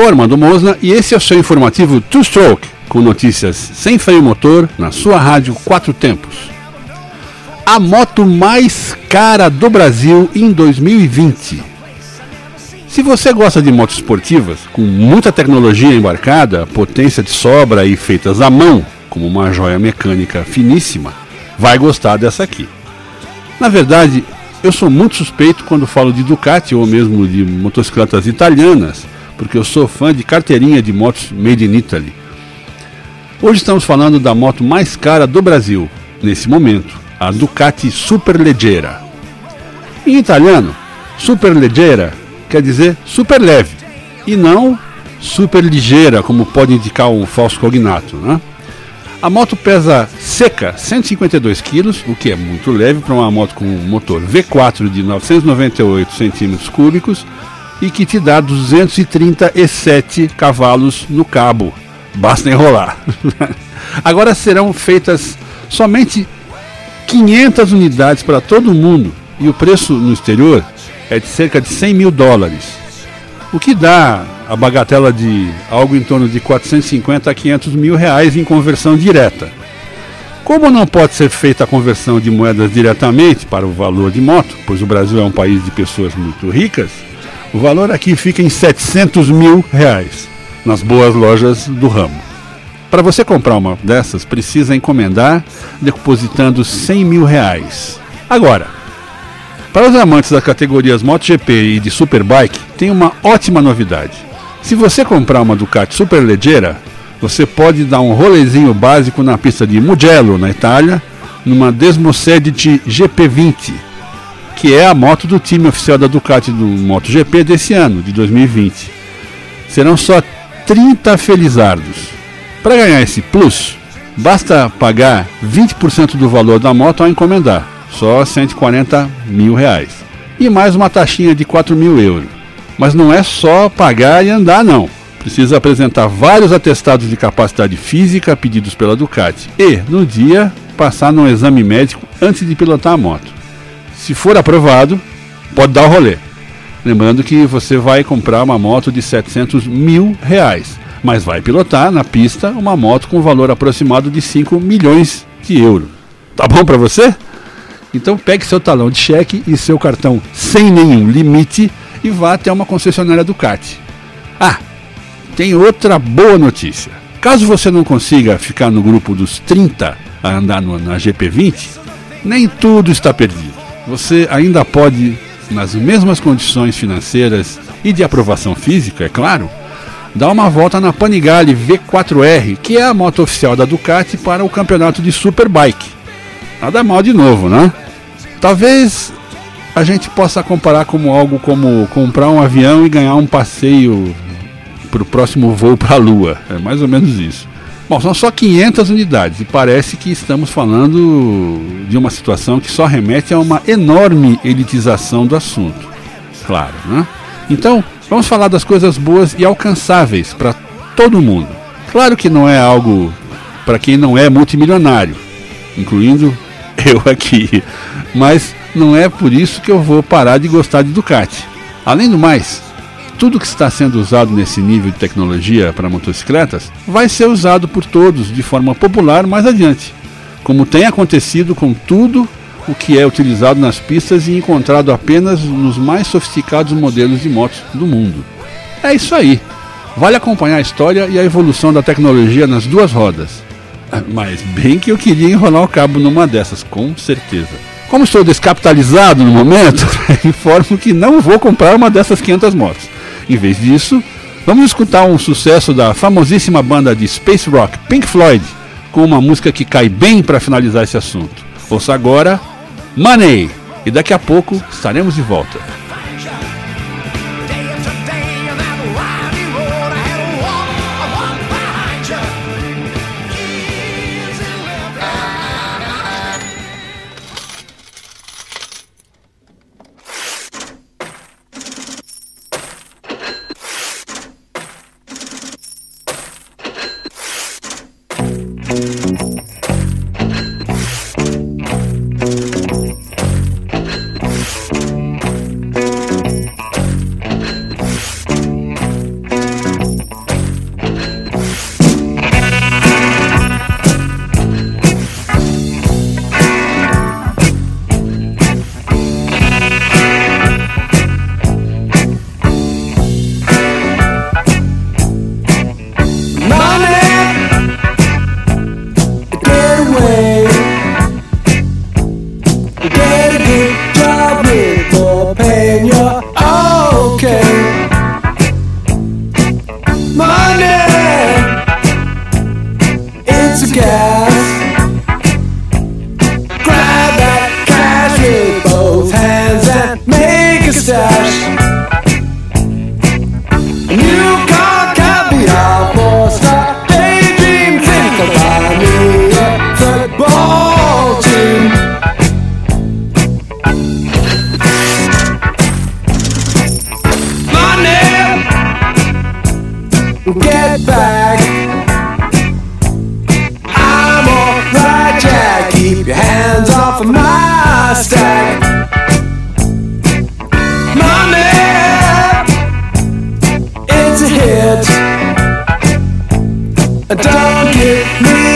Sou Armando Mosna e esse é o seu informativo Two Stroke, com notícias sem freio motor na sua rádio Quatro Tempos. A moto mais cara do Brasil em 2020. Se você gosta de motos esportivas, com muita tecnologia embarcada, potência de sobra e feitas à mão, como uma joia mecânica finíssima, vai gostar dessa aqui. Na verdade, eu sou muito suspeito quando falo de Ducati ou mesmo de motocicletas italianas, porque eu sou fã de carteirinha de motos made in Italy. Hoje estamos falando da moto mais cara do Brasil, nesse momento, a Ducati Superleggera. Em italiano, Superleggera quer dizer super leve e não super ligeira, como pode indicar um falso cognato. Né? A moto pesa seca 152 kg, o que é muito leve para uma moto com um motor V4 de 998 cm3 e que te dá 237 cavalos no cabo. Basta enrolar. Agora serão feitas somente 500 unidades para todo mundo e o preço no exterior é de cerca de 100 mil dólares, o que dá a bagatela de algo em torno de 450 a 500 mil reais em conversão direta. Como não pode ser feita a conversão de moedas diretamente para o valor de moto, pois o Brasil é um país de pessoas muito ricas, o valor aqui fica em 700 mil reais, nas boas lojas do ramo. Para você comprar uma dessas, precisa encomendar depositando 100 mil reais. Agora, para os amantes das categorias MotoGP e de Superbike, tem uma ótima novidade. Se você comprar uma Ducati Superleggera, você pode dar um rolezinho básico na pista de Mugello, na Itália, numa Desmocedit GP20, que é a moto do time oficial da Ducati do MotoGP desse ano, de 2020. Serão só 30 felizardos. Para ganhar esse plus, basta pagar 20% do valor da moto ao encomendar, só 140 mil reais. E mais uma taxinha de 4 mil euros. Mas não é só pagar e andar não. Precisa apresentar vários atestados de capacidade física pedidos pela Ducati e, no dia, passar num exame médico antes de pilotar a moto. Se for aprovado, pode dar o rolê. Lembrando que você vai comprar uma moto de 700 mil reais, mas vai pilotar na pista uma moto com valor aproximado de 5 milhões de euros. Tá bom para você? Então pegue seu talão de cheque e seu cartão sem nenhum limite e vá até uma concessionária Ducati. Ah, tem outra boa notícia. Caso você não consiga ficar no grupo dos 30 a andar no, na GP20, nem tudo está perdido você ainda pode, nas mesmas condições financeiras e de aprovação física, é claro, dar uma volta na Panigale V4R, que é a moto oficial da Ducati para o campeonato de Superbike. Nada mal de novo, né? Talvez a gente possa comparar como algo como comprar um avião e ganhar um passeio para o próximo voo para a Lua. É mais ou menos isso. Bom, são só 500 unidades e parece que estamos falando de uma situação que só remete a uma enorme elitização do assunto. Claro, né? Então, vamos falar das coisas boas e alcançáveis para todo mundo. Claro que não é algo para quem não é multimilionário, incluindo eu aqui, mas não é por isso que eu vou parar de gostar de Ducati. Além do mais, tudo que está sendo usado nesse nível de tecnologia para motocicletas vai ser usado por todos de forma popular mais adiante, como tem acontecido com tudo o que é utilizado nas pistas e encontrado apenas nos mais sofisticados modelos de motos do mundo. É isso aí. Vale acompanhar a história e a evolução da tecnologia nas duas rodas. Mas bem que eu queria enrolar o cabo numa dessas, com certeza. Como estou descapitalizado no momento, informo que não vou comprar uma dessas 500 motos. Em vez disso, vamos escutar um sucesso da famosíssima banda de space rock Pink Floyd, com uma música que cai bem para finalizar esse assunto. Ouça agora Money! E daqui a pouco estaremos de volta. Together. Don't give me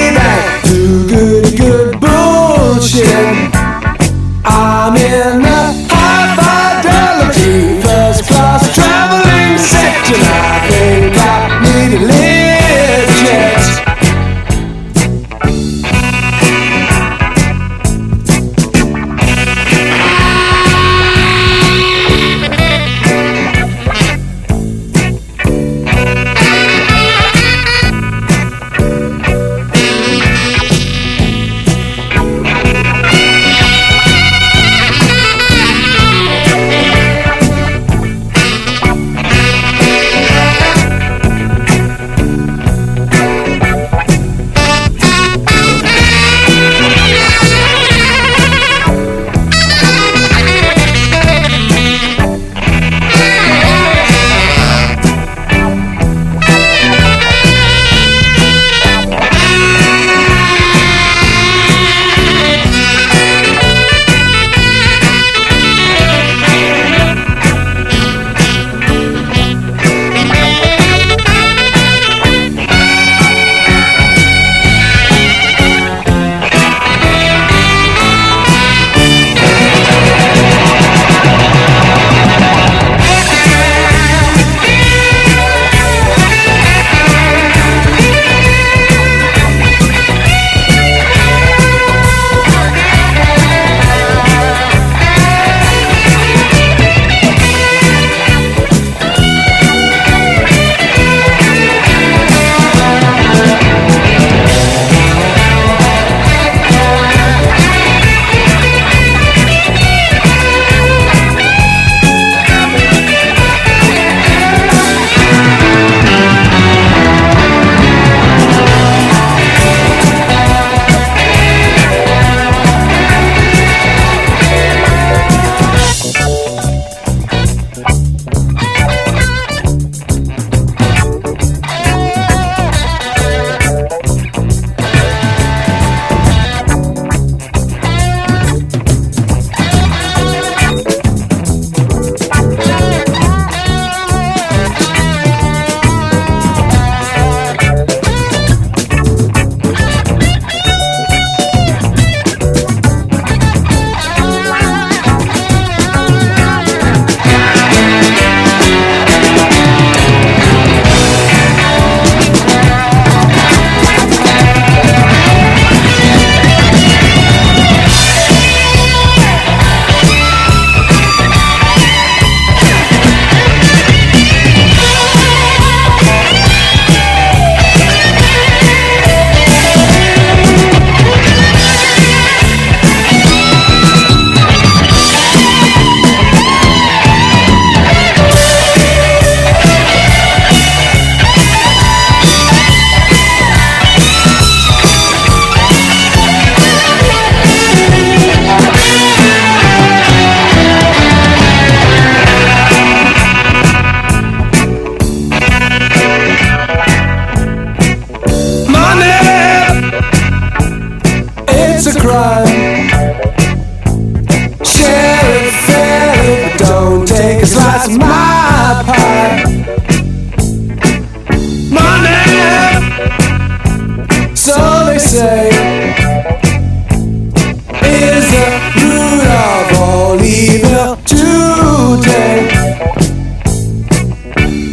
evil today.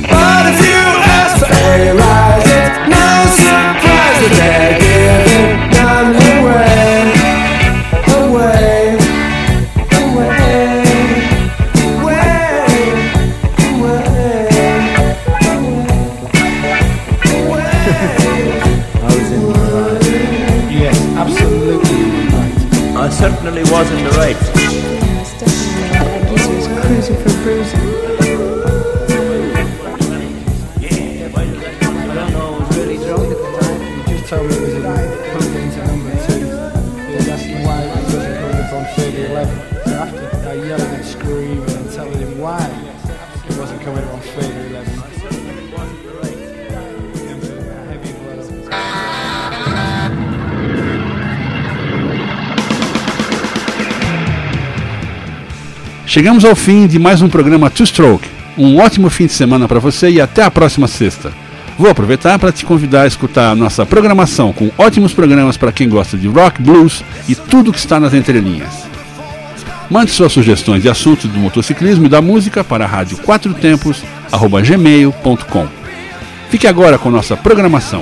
But if you ask for a rise, it's no surprise that they're giving none away, away, away, away, away, away. I was in the right. Yes, absolutely right. I certainly was in the right. It wasn't coming up on 3011. Heavy blood. Chegamos ao fim de mais um programa Two Stroke. Um ótimo fim de semana para você e até a próxima sexta. Vou aproveitar para te convidar a escutar a nossa programação com ótimos programas para quem gosta de rock, blues e tudo que está nas entrelinhas. Mande suas sugestões de assuntos do motociclismo e da música para rádio quatro tempos, gmail.com. Fique agora com nossa programação.